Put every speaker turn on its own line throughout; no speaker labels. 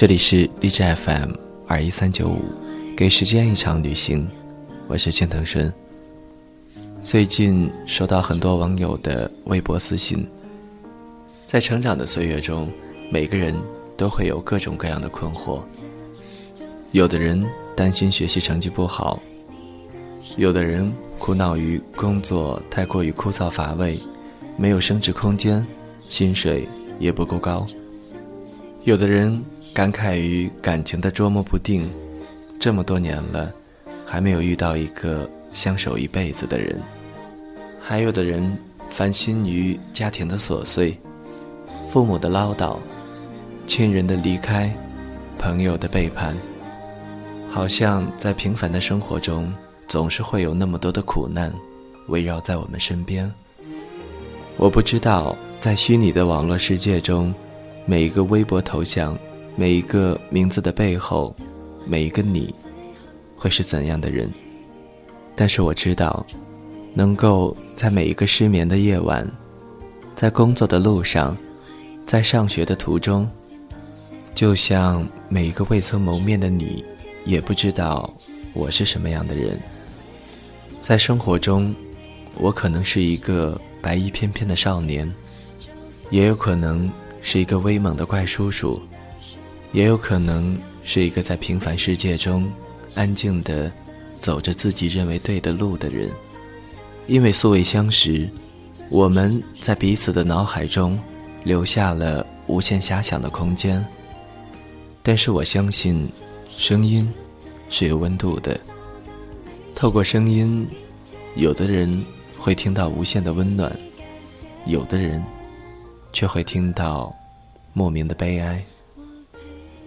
这里是荔枝 FM 二一三九五，给时间一场旅行，我是千藤顺。最近收到很多网友的微博私信，在成长的岁月中，每个人都会有各种各样的困惑。有的人担心学习成绩不好，有的人苦恼于工作太过于枯燥乏味，没有升值空间，薪水。也不够高。有的人感慨于感情的捉摸不定，这么多年了，还没有遇到一个相守一辈子的人。还有的人烦心于家庭的琐碎，父母的唠叨，亲人的离开，朋友的背叛，好像在平凡的生活中，总是会有那么多的苦难围绕在我们身边。我不知道。在虚拟的网络世界中，每一个微博头像，每一个名字的背后，每一个你，会是怎样的人？但是我知道，能够在每一个失眠的夜晚，在工作的路上，在上学的途中，就像每一个未曾谋面的你，也不知道我是什么样的人。在生活中，我可能是一个白衣翩翩的少年。也有可能是一个威猛的怪叔叔，也有可能是一个在平凡世界中安静的走着自己认为对的路的人。因为素未相识，我们在彼此的脑海中留下了无限遐想的空间。但是我相信，声音是有温度的。透过声音，有的人会听到无限的温暖，有的人。却会听到莫名的悲哀。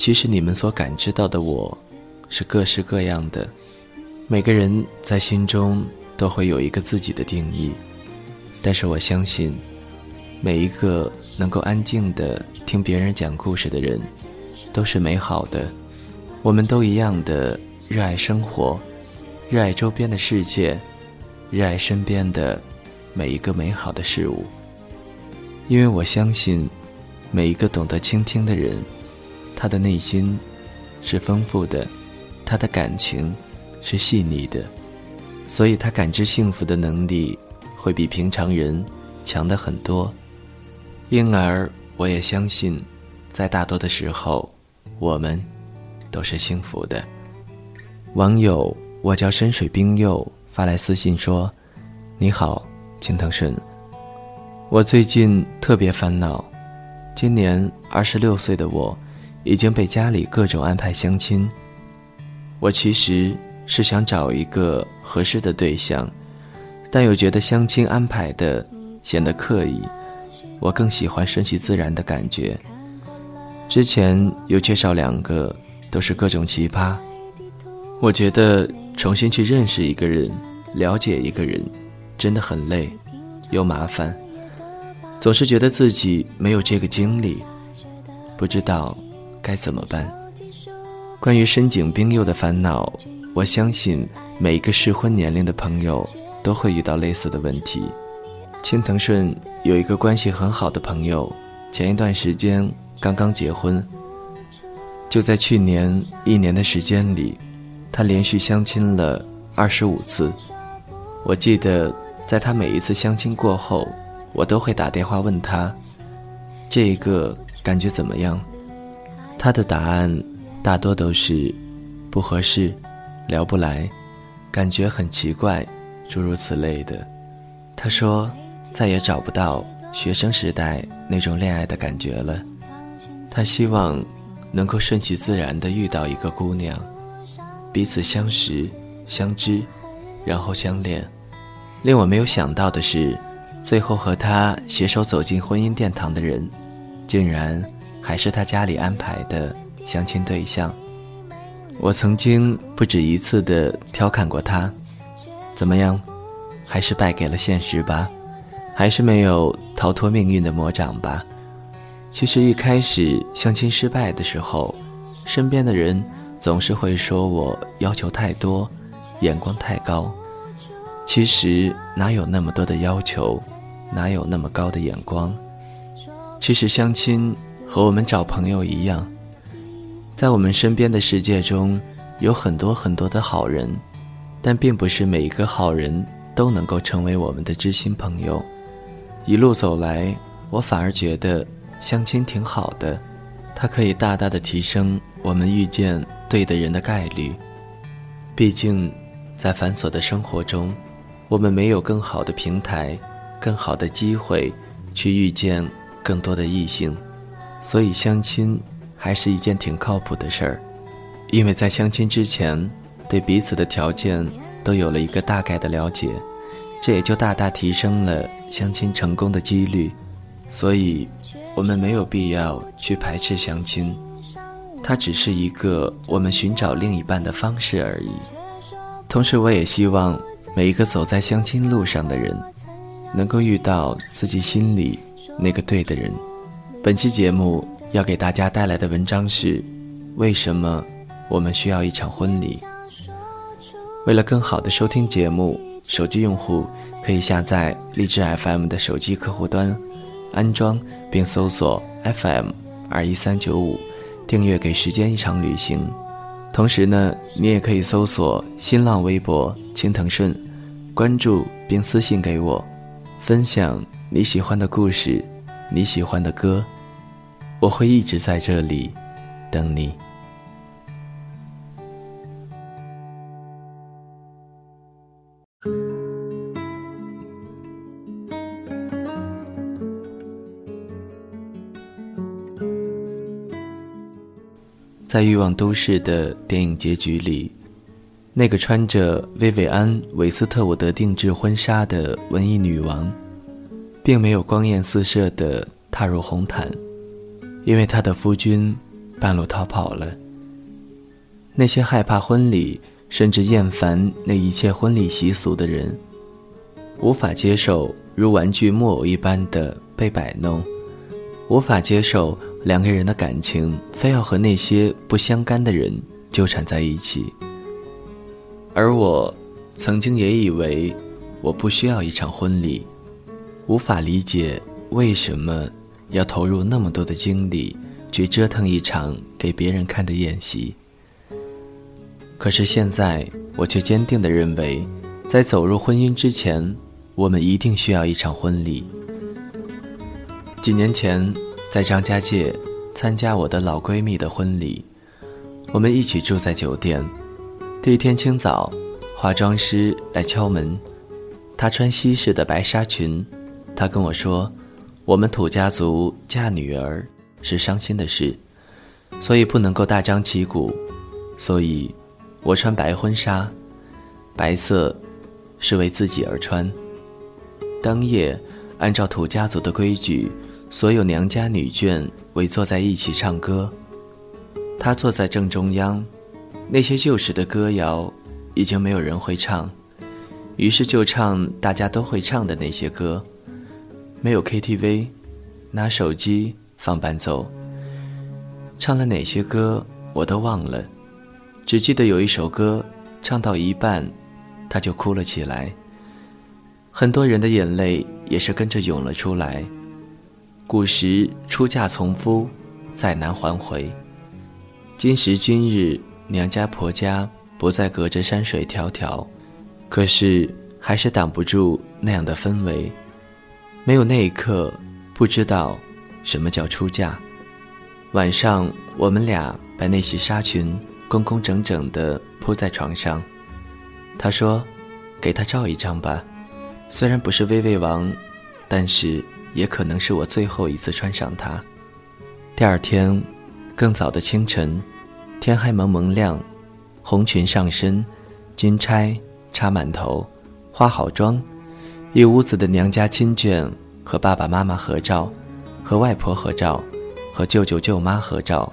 其实你们所感知到的我，是各式各样的。每个人在心中都会有一个自己的定义，但是我相信，每一个能够安静的听别人讲故事的人，都是美好的。我们都一样的热爱生活，热爱周边的世界，热爱身边的每一个美好的事物。因为我相信，每一个懂得倾听的人，他的内心是丰富的，他的感情是细腻的，所以他感知幸福的能力会比平常人强的很多。因而，我也相信，在大多的时候，我们都是幸福的。网友我叫深水冰柚发来私信说：“你好，青藤顺。”我最近特别烦恼，今年二十六岁的我，已经被家里各种安排相亲。我其实是想找一个合适的对象，但又觉得相亲安排的显得刻意，我更喜欢顺其自然的感觉。之前有介绍两个，都是各种奇葩。我觉得重新去认识一个人，了解一个人，真的很累，又麻烦。总是觉得自己没有这个精力，不知道该怎么办。关于深井冰柚的烦恼，我相信每一个适婚年龄的朋友都会遇到类似的问题。青藤顺有一个关系很好的朋友，前一段时间刚刚结婚。就在去年一年的时间里，他连续相亲了二十五次。我记得在他每一次相亲过后。我都会打电话问他，这个感觉怎么样？他的答案大多都是不合适、聊不来、感觉很奇怪，诸如此类的。他说再也找不到学生时代那种恋爱的感觉了。他希望能够顺其自然地遇到一个姑娘，彼此相识、相知，然后相恋。令我没有想到的是。最后和他携手走进婚姻殿堂的人，竟然还是他家里安排的相亲对象。我曾经不止一次的调侃过他，怎么样，还是败给了现实吧，还是没有逃脱命运的魔掌吧。其实一开始相亲失败的时候，身边的人总是会说我要求太多，眼光太高。其实哪有那么多的要求，哪有那么高的眼光？其实相亲和我们找朋友一样，在我们身边的世界中有很多很多的好人，但并不是每一个好人都能够成为我们的知心朋友。一路走来，我反而觉得相亲挺好的，它可以大大的提升我们遇见对的人的概率。毕竟，在繁琐的生活中，我们没有更好的平台、更好的机会去遇见更多的异性。所以相亲还是一件挺靠谱的事儿，因为在相亲之前，对彼此的条件都有了一个大概的了解，这也就大大提升了相亲成功的几率。所以，我们没有必要去排斥相亲，它只是一个我们寻找另一半的方式而已。同时，我也希望每一个走在相亲路上的人，能够遇到自己心里那个对的人。本期节目要给大家带来的文章是：为什么我们需要一场婚礼？为了更好的收听节目，手机用户可以下载荔枝 FM 的手机客户端，安装并搜索 FM 二一三九五，订阅给时间一场旅行。同时呢，你也可以搜索新浪微博青藤顺，关注并私信给我，分享你喜欢的故事。你喜欢的歌，我会一直在这里等你。在《欲望都市》的电影结局里，那个穿着薇薇安·韦斯特伍德定制婚纱的文艺女王。并没有光艳四射的踏入红毯，因为他的夫君半路逃跑了。那些害怕婚礼，甚至厌烦那一切婚礼习俗的人，无法接受如玩具木偶一般的被摆弄，无法接受两个人的感情非要和那些不相干的人纠缠在一起。而我，曾经也以为，我不需要一场婚礼。无法理解为什么要投入那么多的精力去折腾一场给别人看的宴席。可是现在，我却坚定地认为，在走入婚姻之前，我们一定需要一场婚礼。几年前，在张家界参加我的老闺蜜的婚礼，我们一起住在酒店。第一天清早，化妆师来敲门，她穿西式的白纱裙。他跟我说：“我们土家族嫁女儿是伤心的事，所以不能够大张旗鼓。所以，我穿白婚纱，白色是为自己而穿。当夜，按照土家族的规矩，所有娘家女眷围坐在一起唱歌。他坐在正中央，那些旧时的歌谣已经没有人会唱，于是就唱大家都会唱的那些歌。”没有 KTV，拿手机放伴奏。唱了哪些歌我都忘了，只记得有一首歌唱到一半，他就哭了起来。很多人的眼泪也是跟着涌了出来。古时出嫁从夫，再难还回。今时今日，娘家婆家不再隔着山水迢迢，可是还是挡不住那样的氛围。没有那一刻，不知道什么叫出嫁。晚上，我们俩把那袭纱裙工工整整地铺在床上。他说：“给他照一张吧，虽然不是薇薇王，但是也可能是我最后一次穿上它。”第二天，更早的清晨，天还蒙蒙亮，红裙上身，金钗插满头，化好妆。一屋子的娘家亲眷和爸爸妈妈合照，和外婆合照，和舅舅舅妈合照，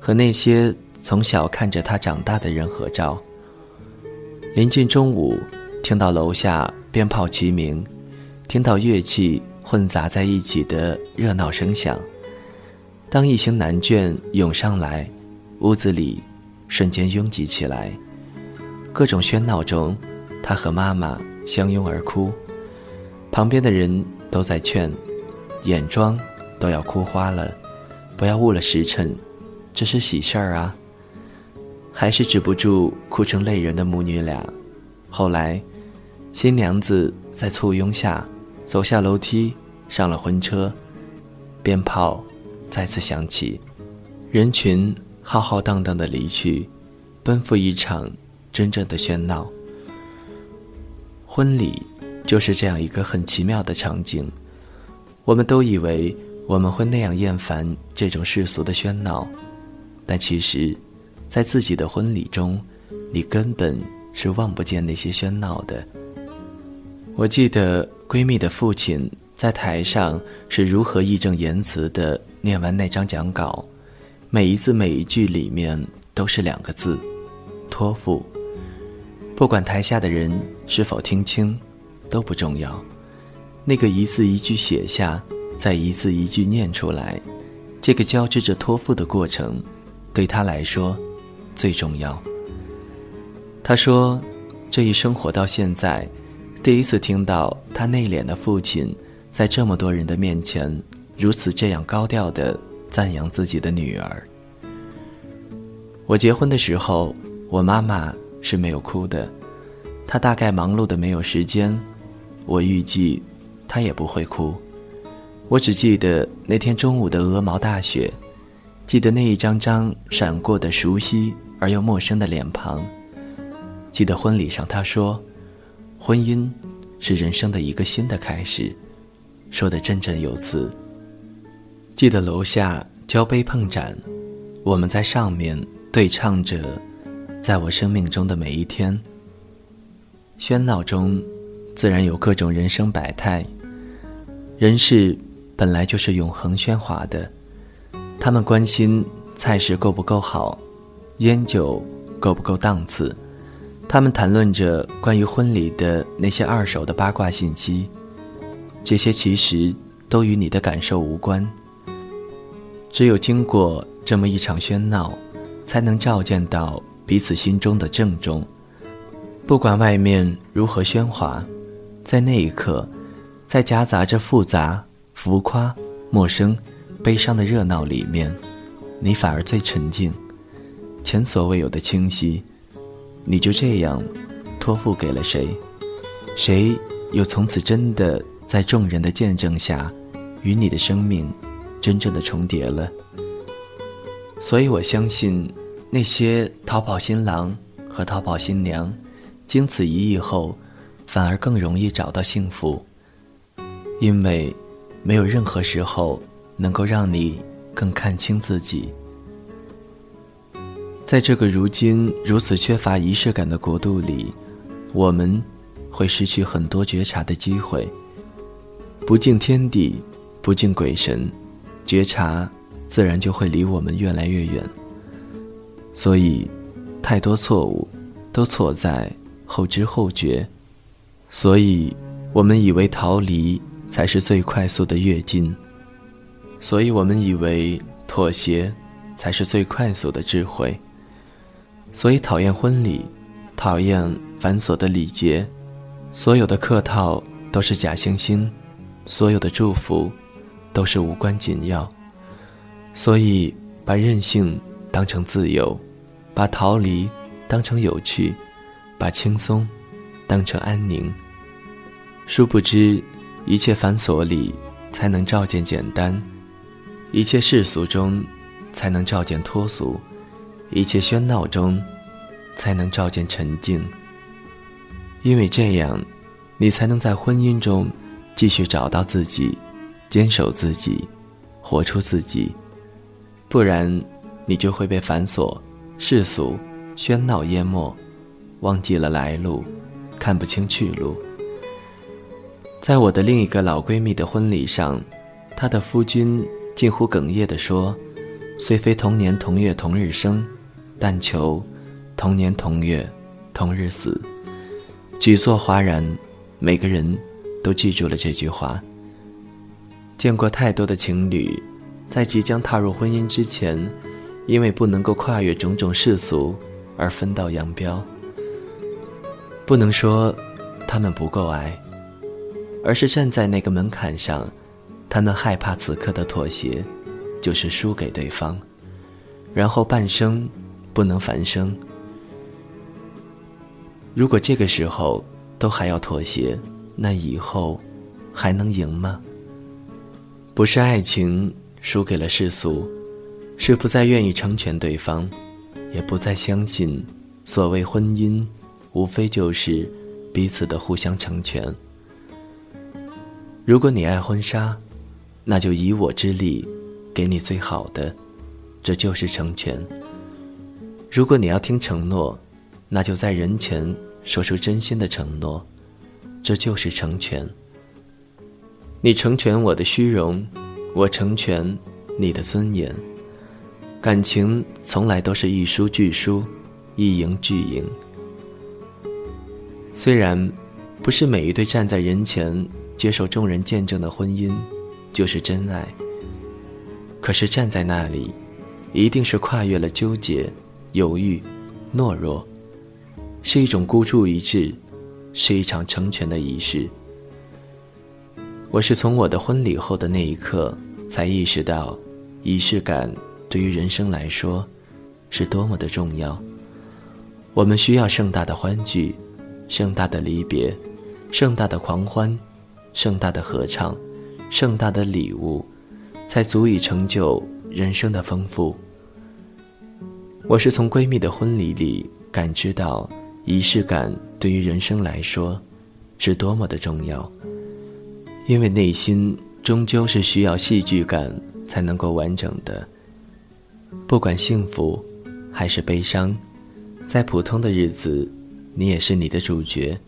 和那些从小看着他长大的人合照。临近中午，听到楼下鞭炮齐鸣，听到乐器混杂在一起的热闹声响。当一行男眷涌上来，屋子里瞬间拥挤起来。各种喧闹中，他和妈妈相拥而哭。旁边的人都在劝，眼妆都要哭花了，不要误了时辰，这是喜事儿啊。还是止不住哭成泪人的母女俩。后来，新娘子在簇拥下走下楼梯，上了婚车，鞭炮再次响起，人群浩浩荡荡的离去，奔赴一场真正的喧闹。婚礼就是这样一个很奇妙的场景，我们都以为我们会那样厌烦这种世俗的喧闹，但其实。在自己的婚礼中，你根本是望不见那些喧闹的。我记得闺蜜的父亲在台上是如何义正言辞地念完那张讲稿，每一字每一句里面都是两个字：托付。不管台下的人是否听清，都不重要。那个一字一句写下，再一字一句念出来，这个交织着托付的过程，对他来说。最重要。他说：“这一生活到现在，第一次听到他内敛的父亲在这么多人的面前如此这样高调的赞扬自己的女儿。”我结婚的时候，我妈妈是没有哭的，她大概忙碌的没有时间。我预计，他也不会哭。我只记得那天中午的鹅毛大雪。记得那一张张闪过的熟悉而又陌生的脸庞，记得婚礼上他说：“婚姻是人生的一个新的开始”，说的振振有词。记得楼下交杯碰盏，我们在上面对唱着“在我生命中的每一天”。喧闹中，自然有各种人生百态。人世本来就是永恒喧哗的。他们关心菜式够不够好，烟酒够不够档次，他们谈论着关于婚礼的那些二手的八卦信息，这些其实都与你的感受无关。只有经过这么一场喧闹，才能照见到彼此心中的郑重。不管外面如何喧哗，在那一刻，在夹杂着复杂、浮夸、陌生。悲伤的热闹里面，你反而最沉静，前所未有的清晰。你就这样托付给了谁？谁又从此真的在众人的见证下，与你的生命真正的重叠了？所以我相信，那些逃跑新郎和逃跑新娘，经此一役后，反而更容易找到幸福，因为没有任何时候。能够让你更看清自己。在这个如今如此缺乏仪式感的国度里，我们会失去很多觉察的机会。不敬天地，不敬鬼神，觉察自然就会离我们越来越远。所以，太多错误都错在后知后觉。所以，我们以为逃离才是最快速的跃进。所以我们以为妥协才是最快速的智慧，所以讨厌婚礼，讨厌繁琐的礼节，所有的客套都是假惺惺，所有的祝福都是无关紧要。所以把任性当成自由，把逃离当成有趣，把轻松当成安宁。殊不知，一切繁琐里才能照见简单。一切世俗中，才能照见脱俗；一切喧闹中，才能照见沉静。因为这样，你才能在婚姻中继续找到自己，坚守自己，活出自己。不然，你就会被繁琐、世俗、喧闹淹没，忘记了来路，看不清去路。在我的另一个老闺蜜的婚礼上，她的夫君。近乎哽咽地说：“虽非同年同月同日生，但求同年同月同日死。”举座哗然，每个人都记住了这句话。见过太多的情侣，在即将踏入婚姻之前，因为不能够跨越种种世俗而分道扬镳。不能说他们不够爱，而是站在那个门槛上。他们害怕此刻的妥协，就是输给对方，然后半生不能繁生。如果这个时候都还要妥协，那以后还能赢吗？不是爱情输给了世俗，是不再愿意成全对方，也不再相信所谓婚姻，无非就是彼此的互相成全。如果你爱婚纱，那就以我之力，给你最好的，这就是成全。如果你要听承诺，那就在人前说出真心的承诺，这就是成全。你成全我的虚荣，我成全你的尊严。感情从来都是一输俱输，一赢俱赢。虽然不是每一对站在人前接受众人见证的婚姻就是真爱，可是站在那里，一定是跨越了纠结、犹豫、懦弱，是一种孤注一掷，是一场成全的仪式。我是从我的婚礼后的那一刻才意识到，仪式感对于人生来说是多么的重要。我们需要盛大的欢聚，盛大的离别，盛大的狂欢，盛大的合唱，盛大的礼物，才足以成就人生的丰富。我是从闺蜜的婚礼里感知到，仪式感对于人生来说是多么的重要。因为内心终究是需要戏剧感才能够完整的。不管幸福还是悲伤，在普通的日子，你也是你的主角，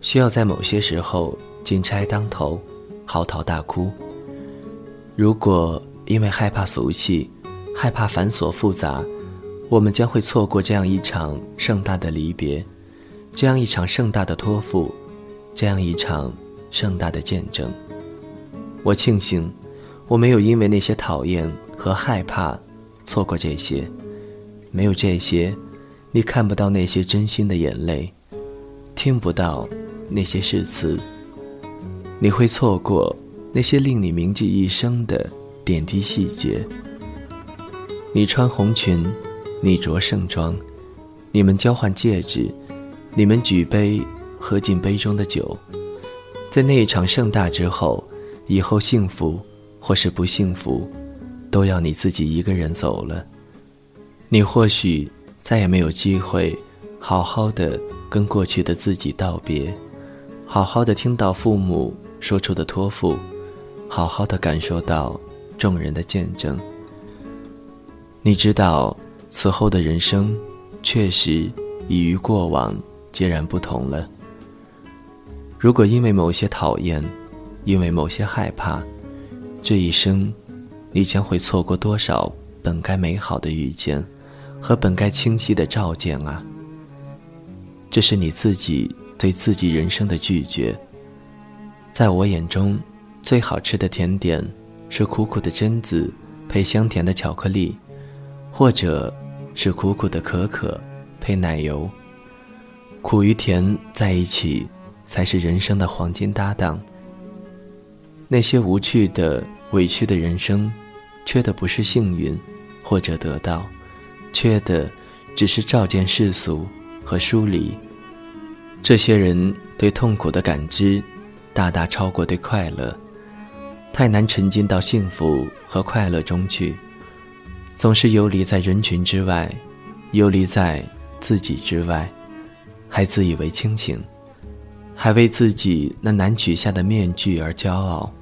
需要在某些时候金钗当头，嚎啕大哭。如果因为害怕俗气，害怕繁琐复杂，我们将会错过这样一场盛大的离别，这样一场盛大的托付，这样一场。盛大的见证。我庆幸，我没有因为那些讨厌和害怕，错过这些。没有这些，你看不到那些真心的眼泪，听不到那些誓词。你会错过那些令你铭记一生的点滴细节。你穿红裙，你着盛装，你们交换戒指，你们举杯喝尽杯中的酒。在那一场盛大之后，以后幸福或是不幸福，都要你自己一个人走了。你或许再也没有机会，好好的跟过去的自己道别，好好的听到父母说出的托付，好好的感受到众人的见证。你知道，此后的人生，确实已与过往截然不同了。如果因为某些讨厌，因为某些害怕，这一生，你将会错过多少本该美好的遇见，和本该清晰的照见啊！这是你自己对自己人生的拒绝。在我眼中，最好吃的甜点是苦苦的榛子配香甜的巧克力，或者是苦苦的可可配奶油。苦与甜在一起。才是人生的黄金搭档。那些无趣的、委屈的人生，缺的不是幸运，或者得到，缺的只是照见世俗和疏离。这些人对痛苦的感知，大大超过对快乐，太难沉浸到幸福和快乐中去，总是游离在人群之外，游离在自己之外，还自以为清醒。还为自己那难取下的面具而骄傲，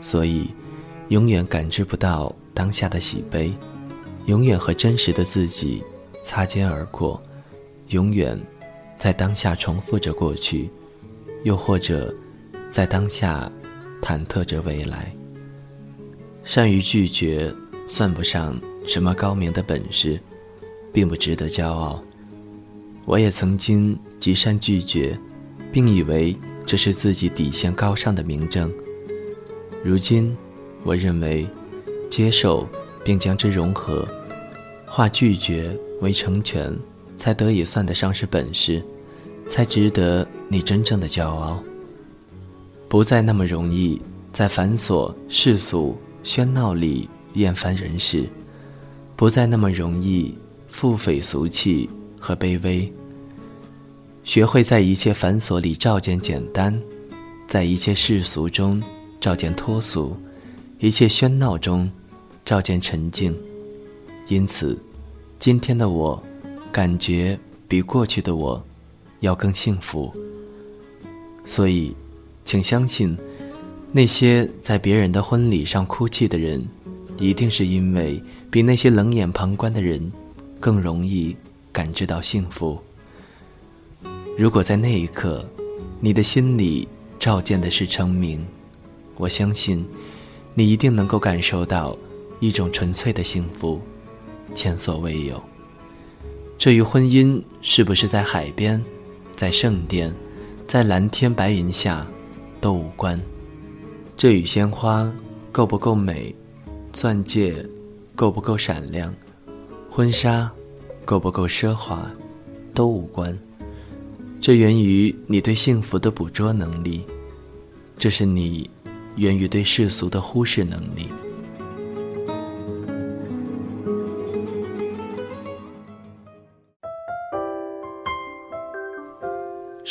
所以永远感知不到当下的喜悲，永远和真实的自己擦肩而过，永远在当下重复着过去，又或者在当下忐忑着未来。善于拒绝算不上什么高明的本事，并不值得骄傲。我也曾经极善拒绝。并以为这是自己底线高尚的明证。如今，我认为，接受并将之融合，化拒绝为成全，才得以算得上是本事，才值得你真正的骄傲。不再那么容易在繁琐世俗喧闹里厌烦人世，不再那么容易腹诽俗气和卑微。学会在一切繁琐里照见简单，在一切世俗中照见脱俗，一切喧闹中照见沉静。因此，今天的我，感觉比过去的我要更幸福。所以，请相信，那些在别人的婚礼上哭泣的人，一定是因为比那些冷眼旁观的人更容易感知到幸福。如果在那一刻，你的心里照见的是成名，我相信，你一定能够感受到一种纯粹的幸福，前所未有。至于婚姻是不是在海边，在圣殿，在蓝天白云下，都无关。这与鲜花够不够美，钻戒够不够闪亮，婚纱够不够奢华，都无关。这源于你对幸福的捕捉能力，这是你源于对世俗的忽视能力。